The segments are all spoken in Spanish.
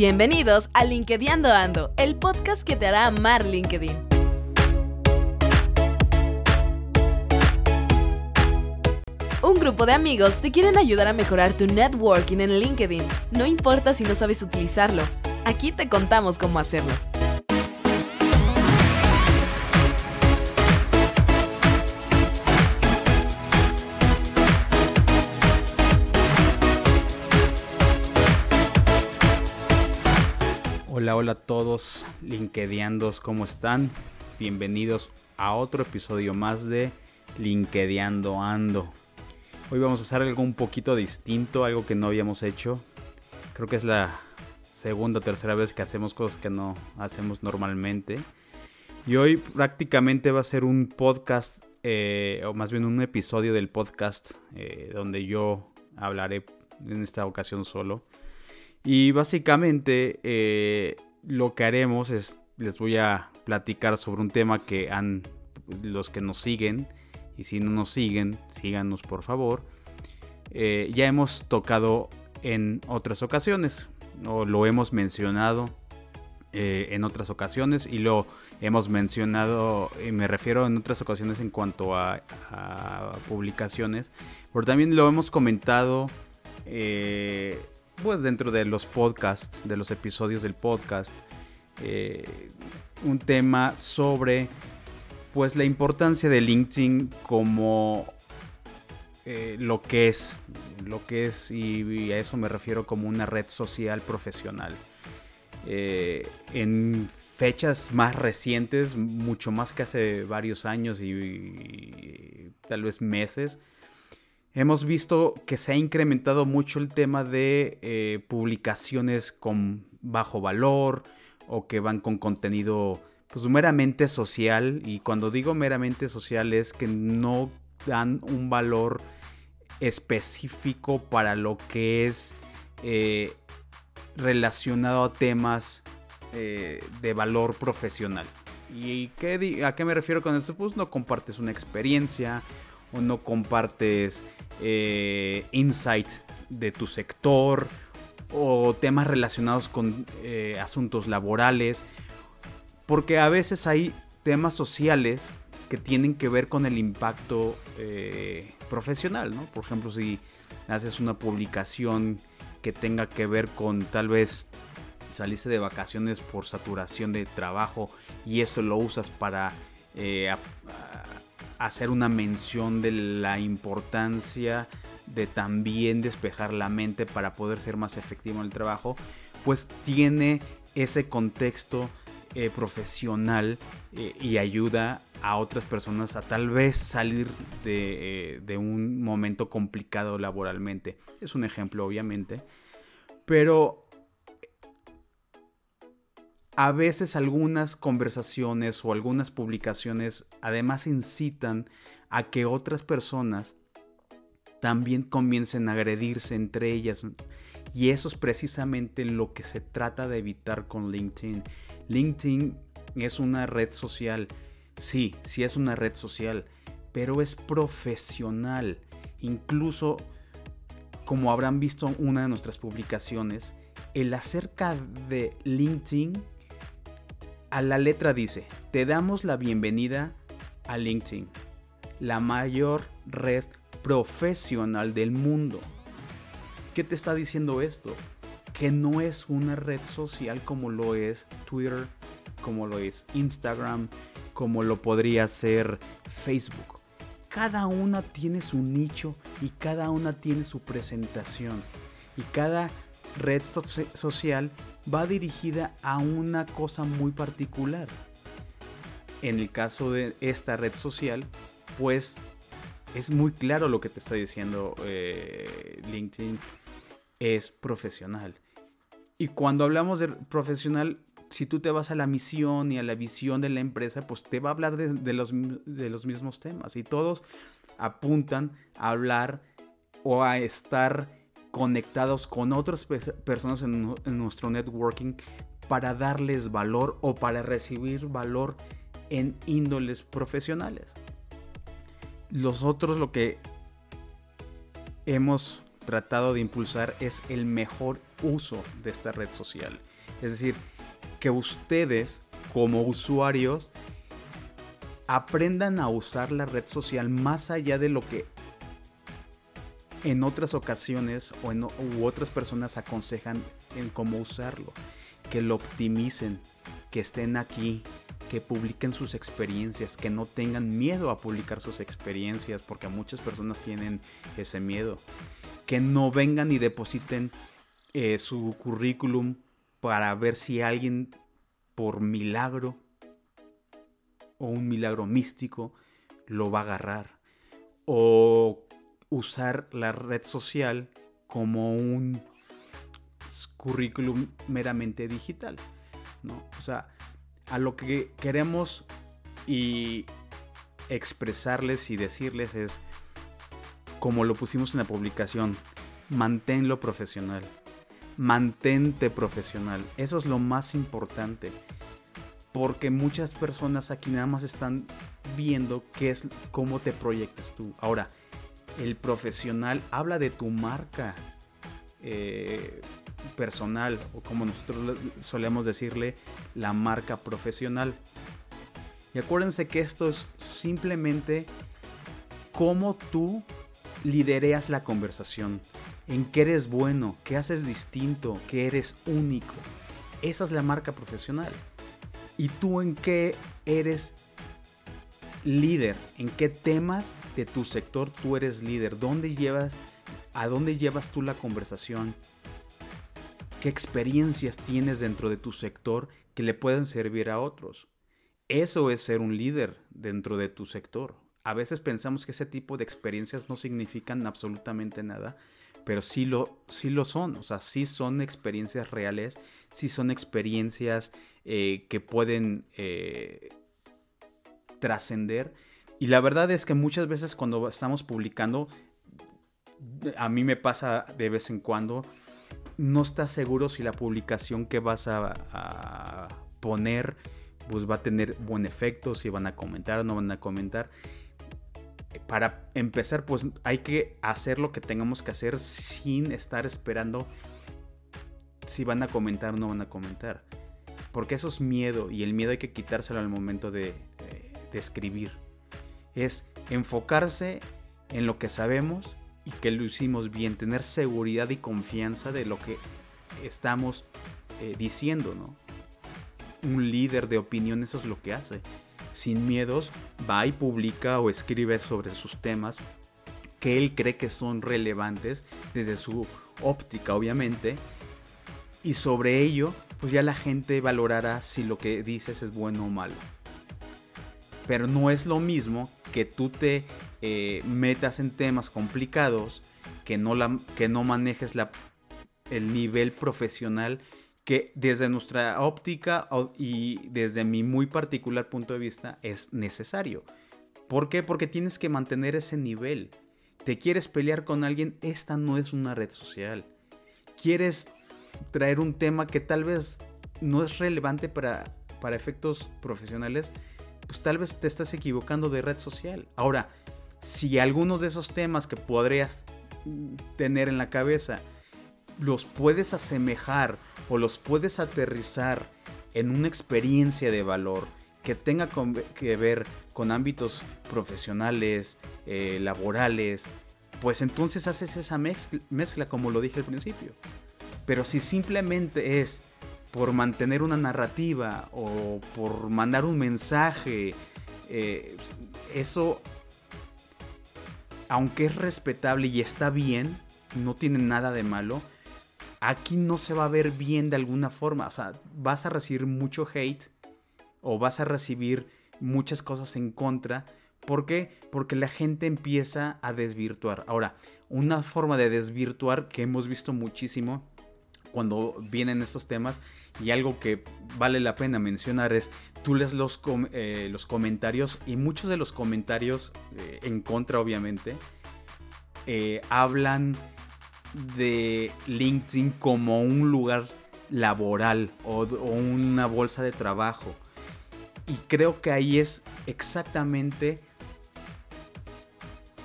Bienvenidos a LinkedIn el podcast que te hará amar LinkedIn. Un grupo de amigos te quieren ayudar a mejorar tu networking en LinkedIn. No importa si no sabes utilizarlo, aquí te contamos cómo hacerlo. Hola, hola a todos, LinkedIandos, ¿cómo están? Bienvenidos a otro episodio más de LinkedIando Ando. Hoy vamos a hacer algo un poquito distinto, algo que no habíamos hecho. Creo que es la segunda o tercera vez que hacemos cosas que no hacemos normalmente. Y hoy prácticamente va a ser un podcast, eh, o más bien un episodio del podcast, eh, donde yo hablaré en esta ocasión solo. Y básicamente eh, lo que haremos es, les voy a platicar sobre un tema que han, los que nos siguen, y si no nos siguen, síganos por favor, eh, ya hemos tocado en otras ocasiones, o lo hemos mencionado eh, en otras ocasiones, y lo hemos mencionado, me refiero en otras ocasiones en cuanto a, a publicaciones, pero también lo hemos comentado pues dentro de los podcasts, de los episodios del podcast, eh, un tema sobre pues la importancia de LinkedIn como eh, lo que es, lo que es y, a eso me refiero como una red social profesional. Eh, en fechas más recientes, mucho más que hace varios años y tal vez meses, Hemos visto que se ha incrementado mucho el tema de eh, publicaciones con bajo valor o que van con contenido pues meramente social y cuando digo meramente social es que no dan un valor específico para lo que es eh, relacionado a temas eh, de valor profesional. ¿Y qué, a qué me refiero con esto? Pues no compartes una experiencia o no compartes eh, insight de tu sector o temas relacionados con eh, asuntos laborales, porque a veces hay temas sociales que tienen que ver con el impacto eh, profesional, ¿no? Por ejemplo, si haces una publicación que tenga que ver con tal vez salirse de vacaciones por saturación de trabajo y esto lo usas para hacer una mención de la importancia de también despejar la mente para poder ser más efectivo en el trabajo, pues tiene ese contexto eh, profesional eh, y ayuda a otras personas a tal vez salir de, eh, de, un momento complicado laboralmente. Es un ejemplo, obviamente. Pero a veces algunas conversaciones o algunas publicaciones además incitan a que otras personas también comiencen a agredirse entre ellas. Y eso es precisamente lo que se trata de evitar con LinkedIn. LinkedIn es una red social. Sí, sí es una red social, pero es profesional. Incluso, como habrán visto en una de nuestras publicaciones, el acerca de LinkedIn a la letra dice, te damos la bienvenida a LinkedIn, la mayor red profesional del mundo. ¿Qué te está diciendo esto? Que no es una red social como lo es Twitter, como lo es Instagram, como lo podría ser Facebook. Cada una tiene su nicho y cada una tiene su presentación. Y cada red social va dirigida a una cosa muy particular. En el caso de esta red social, pues es muy claro lo que te está diciendo eh, LinkedIn. Es profesional. Y cuando hablamos de profesional, si tú te vas a la misión y a la visión de la empresa, pues te va a hablar de, los, de los mismos temas. Y todos apuntan a hablar o a estar conectados con otras personas en, nuestro networking para darles valor o para recibir valor en índoles profesionales. Los otros lo que hemos tratado de impulsar es el mejor uso de esta red social. Es decir, que ustedes como usuarios aprendan a usar la red social más allá de lo que en otras ocasiones o en, u otras personas aconsejan en cómo usarlo. Que lo optimicen, que estén aquí, que publiquen sus experiencias, que no tengan miedo a publicar sus experiencias, porque muchas personas tienen ese miedo. Que no vengan y depositen eh, su currículum para ver si alguien por milagro o un milagro místico lo va a agarrar. O usar la red social como un currículum meramente digital. ¿no? O sea, a lo que queremos y expresarles y decirles es, como lo pusimos en la publicación, manténlo profesional. Mantente profesional. Eso es lo más importante. Porque muchas personas aquí nada más están viendo qué es cómo te proyectas tú. Ahora, el profesional habla de tu marca eh, personal o como nosotros solemos decirle, la marca profesional. Y acuérdense que esto es simplemente cómo tú lidereas la conversación, en qué eres bueno, qué haces distinto, qué eres único. Esa es la marca profesional. ¿Y tú en qué eres líder? ¿En qué temas de tu sector tú eres líder? ¿Dónde llevas, a dónde llevas tú la conversación? ¿Qué experiencias tienes dentro de tu sector que le pueden servir a otros? Eso es ser un líder dentro de tu sector. A veces pensamos que ese tipo de experiencias no significan absolutamente nada, pero sí lo, sí lo son. O sea, sí son experiencias reales, sí son experiencias eh, que pueden eh, trascender. Y la verdad es que muchas veces cuando estamos publicando, a mí me pasa de vez en cuando, no estás seguro si la publicación que vas a, poner pues va a tener buen efecto, si van a comentar o no van a comentar. Para empezar, pues hay que hacer lo que tengamos que hacer sin estar esperando si van a comentar o no van a comentar. Porque eso es miedo y el miedo hay que quitárselo al momento de, escribir. Es enfocarse en lo que sabemos y que lo hicimos bien, tener seguridad y confianza de lo que estamos eh, diciendo, ¿no? Un líder de opinión eso es lo que hace. Sin miedos va y publica o escribe sobre sus temas que él cree que son relevantes desde su óptica, obviamente. Y sobre ello, pues ya la gente valorará si lo que dices es bueno o malo. Pero no es lo mismo que tú te eh, metas en temas complicados, que no, la, que no manejes la, el nivel profesional que desde nuestra óptica y desde mi muy particular punto de vista es necesario. ¿Por qué? Porque tienes que mantener ese nivel. ¿Te quieres pelear con alguien? Esta no es una red social. ¿Quieres traer un tema que tal vez no es relevante para, para efectos profesionales? Pues tal vez te estás equivocando de red social. Ahora, si algunos de esos temas que podrías tener en la cabeza los puedes asemejar o los puedes aterrizar en una experiencia de valor que tenga que ver con ámbitos profesionales, eh, laborales, pues entonces haces esa mezcla como lo dije al principio. Pero si simplemente es por mantener una narrativa o por mandar un mensaje. Eh, eso, aunque es respetable y está bien, no tiene nada de malo, aquí no se va a ver bien de alguna forma. O sea, vas a recibir mucho hate o vas a recibir muchas cosas en contra. ¿Por qué? Porque la gente empieza a desvirtuar. Ahora, una forma de desvirtuar que hemos visto muchísimo cuando vienen estos temas y algo que vale la pena mencionar es, tú lees los, eh, los comentarios y muchos de los comentarios eh, en contra obviamente eh, hablan de LinkedIn como un lugar laboral o, o una bolsa de trabajo. Y creo que ahí es exactamente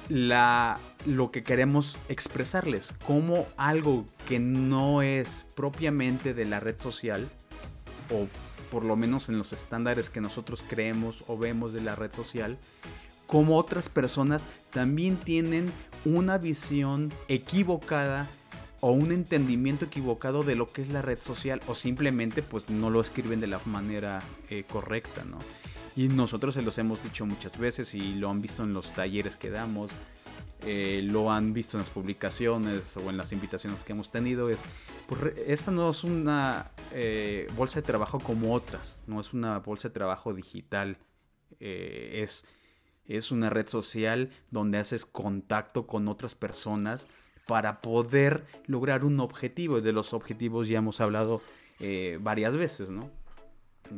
la, lo que queremos expresarles, como algo que no es propiamente de la red social, o por lo menos en los estándares que nosotros creemos o vemos de la red social, como otras personas también tienen una visión equivocada o un entendimiento equivocado de lo que es la red social o simplemente pues no lo escriben de la manera eh, correcta, ¿no? Y nosotros se los hemos dicho muchas veces y lo han visto en los talleres que damos, eh, lo han visto en las publicaciones o en las invitaciones que hemos tenido, es, pues, esta no es una eh, bolsa de trabajo como otras, no es una bolsa de trabajo digital, es, es una red social donde haces contacto con otras personas para poder lograr un objetivo. De los objetivos ya hemos hablado eh, varias veces, ¿no?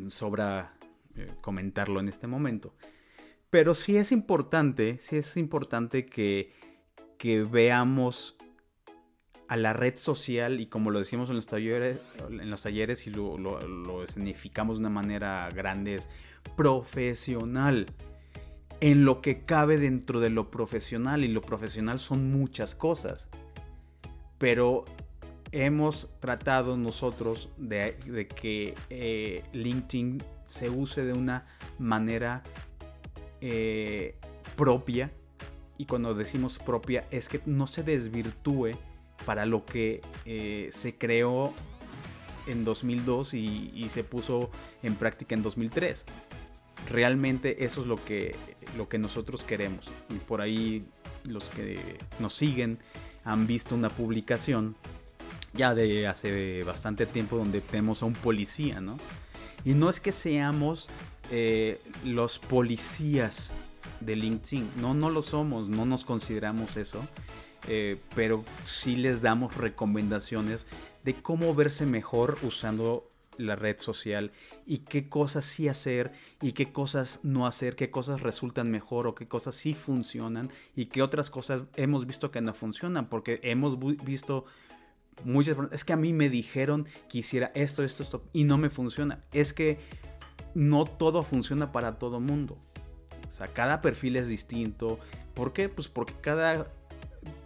Sobra eh, comentarlo en este momento. Pero sí es importante, sí es importante que, que veamos a la red social y como lo decimos en los talleres, en los talleres y lo, lo significamos de una manera grande, es profesional en lo que cabe dentro de lo profesional y lo profesional son muchas cosas. Pero hemos tratado nosotros de, que eh, LinkedIn se use de una manera eh, propia. Y cuando decimos propia es que no se desvirtúe para lo que eh, se creó en 2002 y, se puso en práctica en 2003. Realmente eso es lo que lo que nosotros queremos. Y por ahí los que nos siguen han visto una publicación ya de hace bastante tiempo donde tenemos a un policía, ¿no? Y no es que seamos eh, los policías de LinkedIn, no, no lo somos, no nos consideramos eso, eh, pero sí les damos recomendaciones de cómo verse mejor usando la red social y qué cosas sí hacer y qué cosas no hacer, qué cosas resultan mejor o qué cosas sí funcionan y qué otras cosas hemos visto que no funcionan, porque hemos visto muchas es que a mí me dijeron que hiciera esto, esto, esto y no me funciona. Es que no todo funciona para todo mundo. O sea, cada perfil es distinto. ¿Por qué? Pues porque cada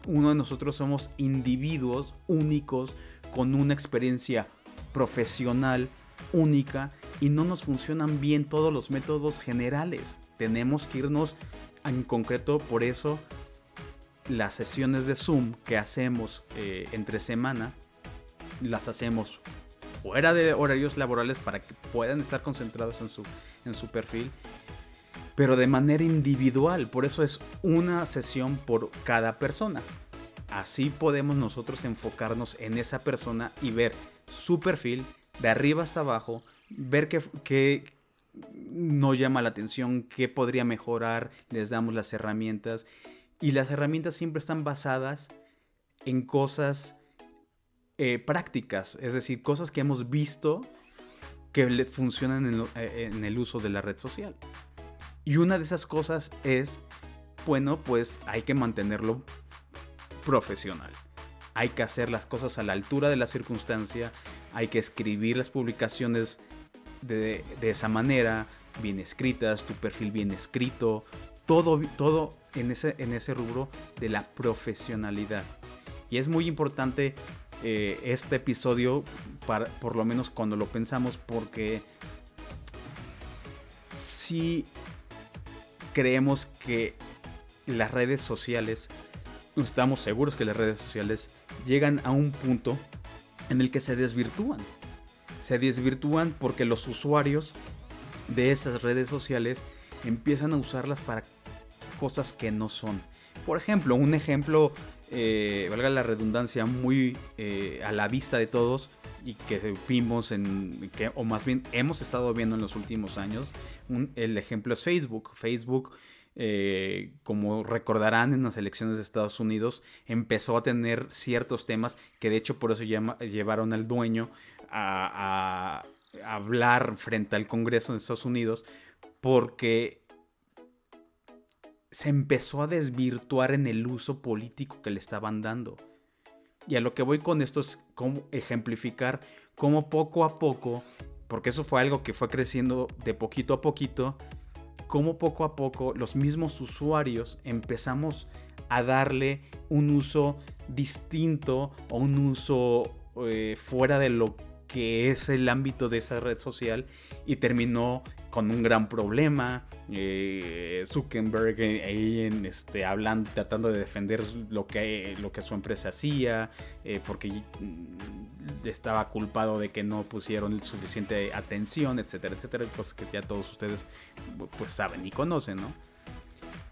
uno de nosotros somos individuos únicos con una experiencia profesional, única, y no nos funcionan bien todos los métodos generales. Tenemos que irnos en concreto por eso las sesiones de Zoom que hacemos eh, entre semana, las hacemos fuera de horarios laborales para que puedan estar concentrados en su, en su perfil, pero de manera individual. Por eso es una sesión por cada persona. Así podemos nosotros enfocarnos en esa persona y ver su perfil de arriba hasta abajo, ver qué, nos llama la atención, qué podría mejorar, les damos las herramientas. Y las herramientas siempre están basadas en cosas eh, prácticas, es decir, cosas que hemos visto que funcionan eh, en el uso de la red social. Y una de esas cosas es, bueno, pues hay que mantenerlo profesional hay que hacer las cosas a la altura de la circunstancia, hay que escribir las publicaciones de, esa manera, bien escritas, tu perfil bien escrito, todo, todo en, ese, en ese rubro de la profesionalidad. Y es muy importante eh, este episodio, para, por lo menos cuando lo pensamos, porque si creemos que las redes sociales, estamos seguros que las redes sociales llegan a un punto en el que se desvirtúan. Se desvirtúan porque los usuarios de esas redes sociales empiezan a usarlas para cosas que no son. Por ejemplo, un ejemplo, eh, valga la redundancia, muy eh, a la vista de todos y que vimos en, que, o más bien hemos estado viendo en los últimos años, el ejemplo es Facebook. Facebook eh, como recordarán en las elecciones de Estados Unidos, empezó a tener ciertos temas que de hecho por eso llevaron al dueño a, hablar frente al Congreso de Estados Unidos, porque se empezó a desvirtuar en el uso político que le estaban dando. Y a lo que voy con esto es como ejemplificar cómo poco a poco, porque eso fue algo que fue creciendo de poquito a poquito, cómo poco a poco los mismos usuarios empezamos a darle un uso distinto o un uso eh, fuera de lo que es el ámbito de esa red social y terminó con un gran problema. Eh, Zuckerberg eh, ahí en, este, hablando, tratando de defender lo que, lo que su empresa hacía, eh, porque mm, estaba culpado de que no pusieron suficiente atención, etcétera, etcétera, cosas que ya todos ustedes pues saben y conocen, ¿no?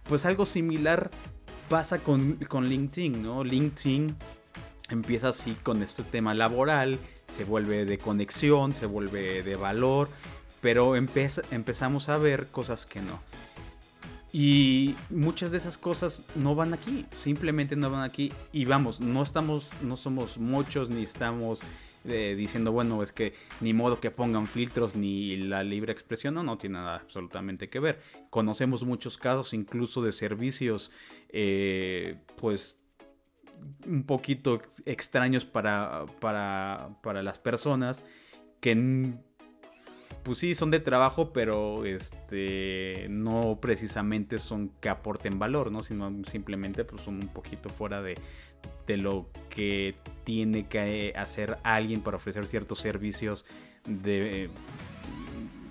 Pues algo similar pasa con, con LinkedIn, ¿no? LinkedIn empieza así con este tema laboral, se vuelve de conexión, se vuelve de valor, pero empezamos a ver cosas que no. Y muchas de esas cosas no van aquí, simplemente no van aquí. Y vamos, no estamos, no somos muchos ni estamos eh, diciendo, bueno, es que ni modo que pongan filtros ni la libre expresión, no, no tiene nada absolutamente que ver. Conocemos muchos casos, incluso de servicios, eh, pues un poquito extraños para, para, para las personas que pues sí son de trabajo pero este no precisamente son que aporten valor no sino simplemente pues son un poquito fuera de, de lo que tiene que hacer alguien para ofrecer ciertos servicios de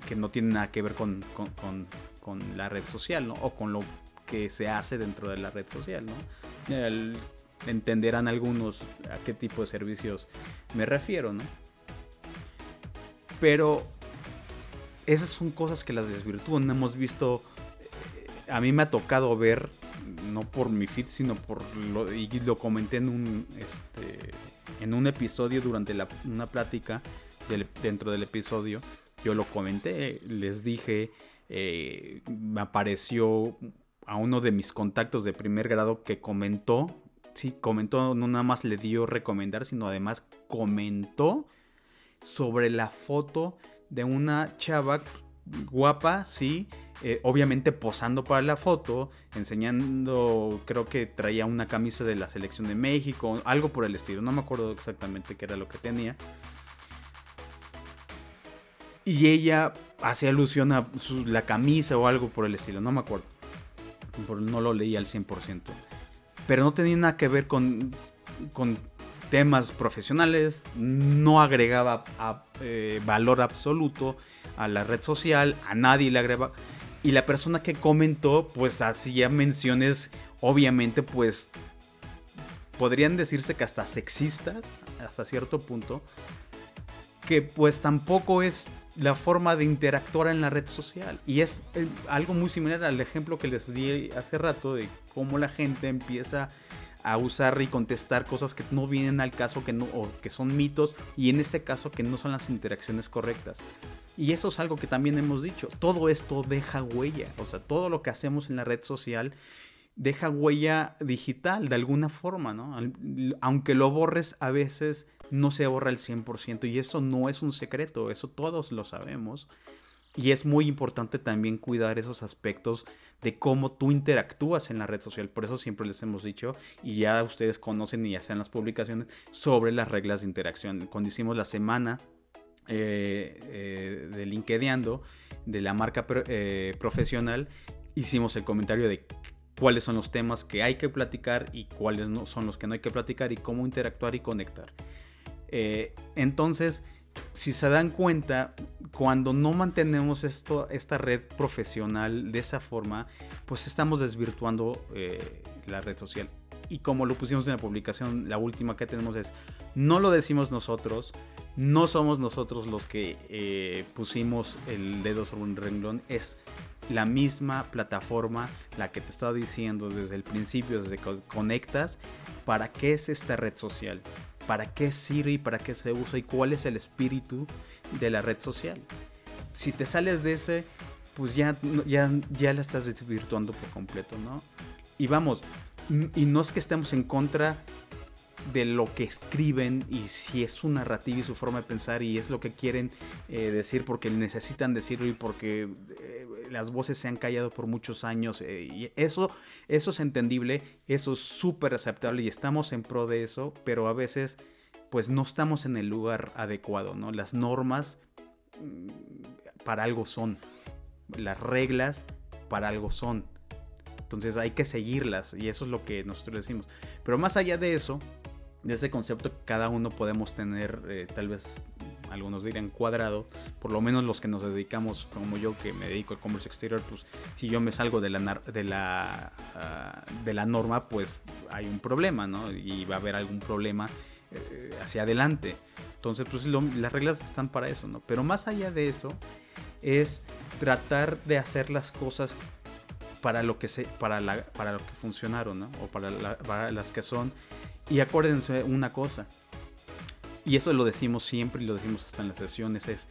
que no tienen nada que ver con, con, con, la red social ¿no? o con lo que se hace dentro de la red social ¿no? Entenderán algunos a qué tipo de servicios me refiero, ¿no? Pero esas son cosas que las desvirtúan. Hemos visto, eh, a mí me ha tocado ver, no por mi feed, sino por lo, y lo comenté en un, este, en un episodio durante una plática dentro del episodio. Yo lo comenté, les dije, eh, me apareció a uno de mis contactos de primer grado que comentó sí, comentó, no nada más le dio recomendar, sino además comentó sobre la foto de una chava guapa, sí, eh, obviamente posando para la foto, enseñando, creo que traía una camisa de la selección de México, algo por el estilo, no me acuerdo exactamente qué era lo que tenía. Y ella hace alusión a la camisa o algo por el estilo, no me acuerdo. No lo leí al 100% pero no tenía nada que ver con, temas profesionales, no agregaba eh, valor absoluto a la red social, a nadie le agregaba. Y la persona que comentó, pues hacía menciones, obviamente, pues podrían decirse que hasta sexistas, hasta cierto punto, que pues tampoco es la forma de interactuar en la red social. Y es eh, algo muy similar al ejemplo que les di hace rato de cómo la gente empieza a usar y contestar cosas que no vienen al caso que no, o que son mitos y en este caso que no son las interacciones correctas. Y eso es algo que también hemos dicho. Todo esto deja huella. O sea, todo lo que hacemos en la red social deja huella digital de alguna forma, ¿no? Aunque lo borres, a veces no se borra el 100% y eso no es un secreto, eso todos lo sabemos. Y es muy importante también cuidar esos aspectos de cómo tú interactúas en la red social. Por eso siempre les hemos dicho, y ya ustedes conocen y ya sean las publicaciones, sobre las reglas de interacción. Cuando hicimos la semana eh, eh, de de la marca eh, profesional, hicimos el comentario de cuáles son los temas que hay que platicar y cuáles no son los que no hay que platicar y cómo interactuar y conectar. Eh, entonces, si se dan cuenta, cuando no mantenemos esta red profesional de esa forma, pues estamos desvirtuando eh, la red social. Y como lo pusimos en la publicación, la última que tenemos es, no lo decimos nosotros, no somos nosotros los que eh, pusimos el dedo sobre un renglón, es la misma plataforma la que te estaba diciendo desde el principio, desde que conectas, para qué es esta red social, para qué sirve y para qué se usa y cuál es el espíritu de la red social. Si te sales de ese, pues ya, ya, ya la estás desvirtuando por completo, ¿no? Y vamos, y no es que estemos en contra de lo que escriben y si es su narrativa y su forma de pensar y es lo que quieren eh, decir porque necesitan decirlo y porque eh, las voces se han callado por muchos años eh, y eso, eso es entendible, eso es súper aceptable y estamos en pro de eso, pero a veces pues no estamos en el lugar adecuado, ¿no? Las normas mm, para algo son, las reglas para algo son. Entonces hay que seguirlas y eso es lo que nosotros decimos. Pero más allá de eso, de ese concepto cada uno podemos tener eh, tal vez algunos dirían cuadrado, por lo menos los que nos dedicamos, como yo que me dedico al comercio exterior, pues si yo me salgo de la, de la, ah, de la norma, pues hay un problema, ¿no? Y va a haber algún problema eh, hacia adelante. Entonces, pues las reglas están para eso, ¿no? Pero más allá de eso, es tratar de hacer las cosas para lo que se, para, la, para lo que funcionaron, ¿no? O para, para las que son. Y acuérdense una cosa, y eso lo decimos siempre y lo decimos hasta en las sesiones, es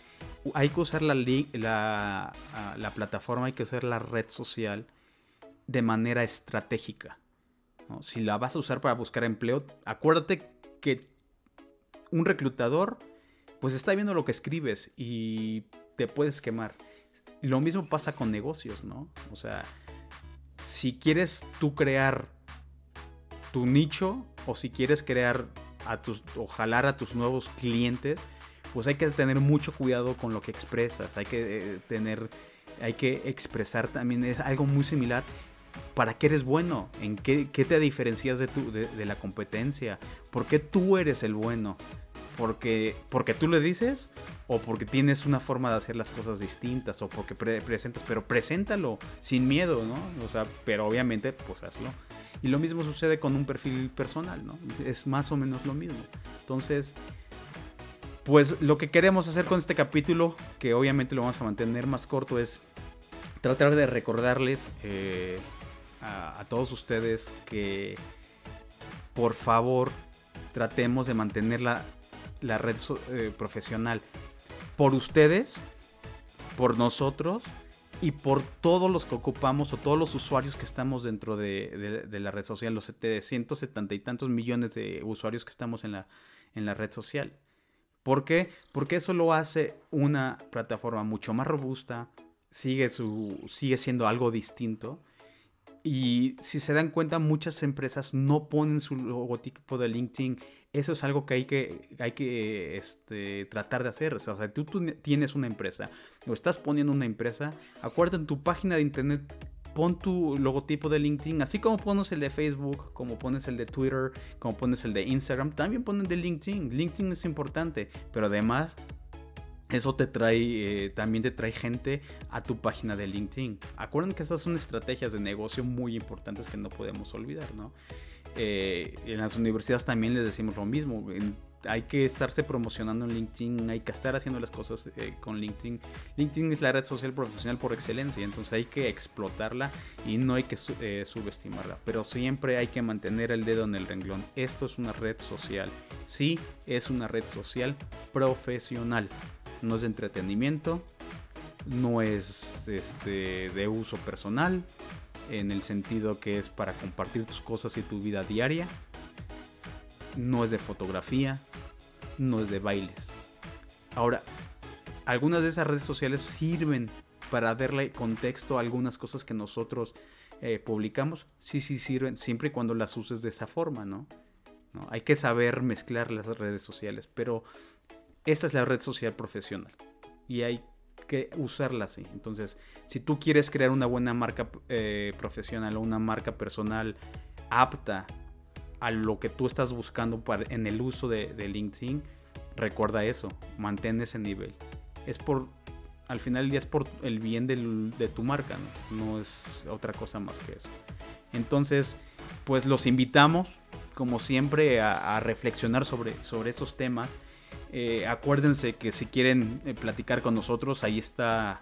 hay que usar la, ah, la plataforma, hay que usar la red social de manera estratégica. Si la vas a usar para buscar empleo, acuérdate que un reclutador pues está viendo lo que escribes y te puedes quemar. Lo mismo pasa con negocios, ¿no? O sea, si quieres tú crear tu nicho o si quieres crear a tus, o jalar a tus nuevos clientes, pues hay que tener mucho cuidado con lo que expresas, hay que eh, tener, hay que expresar también, es algo muy similar, para qué eres bueno, en qué, te diferencias de, tu, de, la competencia, por qué tú eres el bueno, porque, porque tú le dices o porque tienes una forma de hacer las cosas distintas o porque presentas, pero preséntalo sin miedo, ¿no? O sea, pero obviamente pues hazlo. Y lo mismo sucede con un perfil personal, ¿no? Es más o menos lo mismo. Entonces, pues lo que queremos hacer con este capítulo, que obviamente lo vamos a mantener más corto, es tratar de recordarles eh, a, todos ustedes que por favor tratemos de mantener la, red eh, profesional por ustedes, por nosotros y por todos los que ocupamos o todos los usuarios que estamos dentro de, la red social, los 770 y tantos millones de usuarios que estamos en la, en la red social. ¿Por qué? Porque eso lo hace una plataforma mucho más robusta, sigue, su, sigue siendo algo distinto. Y si se dan cuenta, muchas empresas no ponen su logotipo de LinkedIn eso es algo que hay que, hay que este, tratar de hacer. O sea, tú, tú, tienes una empresa o estás poniendo una empresa, acuérdate en tu página de internet, pon tu logotipo de LinkedIn, así como pones el de Facebook, como pones el de Twitter, como pones el de Instagram, también ponen de LinkedIn. LinkedIn es importante, pero además eso te trae, eh, también te trae gente a tu página de LinkedIn. Acuérdense que esas son estrategias de negocio muy importantes que no podemos olvidar, ¿no? Eh, en las universidades también les decimos lo mismo. hay que estarse promocionando en LinkedIn, hay que estar haciendo las cosas eh, con LinkedIn. LinkedIn es la red social profesional por excelencia, entonces hay que explotarla y no hay que eh, subestimarla. Pero siempre hay que mantener el dedo en el renglón. Esto es una red social. Sí, es una red social profesional. No es de entretenimiento, no es este, de uso personal, en el sentido que es para compartir tus cosas y tu vida diaria. No es de fotografía, no es de bailes. Ahora, algunas de esas redes sociales sirven para darle contexto a algunas cosas que nosotros eh, publicamos. Sí, sí sirven, siempre y cuando las uses de esa forma, ¿no? ¿no? Hay que saber mezclar las redes sociales, pero esta es la red social profesional. Y hay que usarla así. Entonces, si tú quieres crear una buena marca eh, profesional o una marca personal apta a lo que tú estás buscando en el uso de, LinkedIn, recuerda eso, mantén ese nivel. Es por, al final del día es por el bien de tu marca, ¿no? es otra cosa más que eso. Entonces, pues los invitamos, como siempre, a, a reflexionar sobre, sobre estos temas eh, acuérdense que si quieren eh, platicar con nosotros, ahí está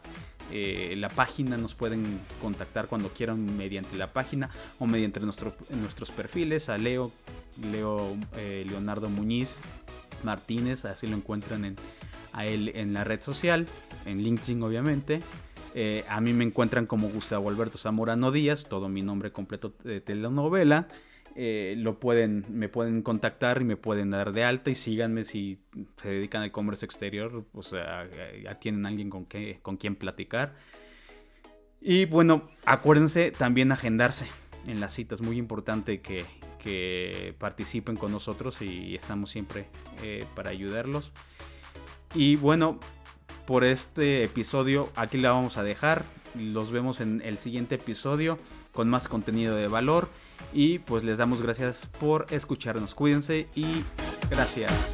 eh, la página, nos pueden contactar cuando quieran mediante la página o mediante nuestros perfiles, a Leo, Leo Leonardo Muñiz Martínez, así lo encuentran en, él en la red social, en LinkedIn obviamente. a mí me encuentran como Gustavo Alberto Zamorano Díaz, todo mi nombre completo de telenovela. Eh, lo pueden, me pueden contactar y me pueden dar de alta y síganme si se dedican al comercio exterior, o sea, ya tienen alguien con, que, con quien platicar. Y bueno, acuérdense también agendarse en las citas, muy importante que, que participen con nosotros y estamos siempre eh, para ayudarlos. Y bueno, por este episodio aquí la vamos a dejar. Los vemos en el siguiente episodio con más contenido de valor. Y pues les damos gracias por escucharnos. Cuídense y gracias.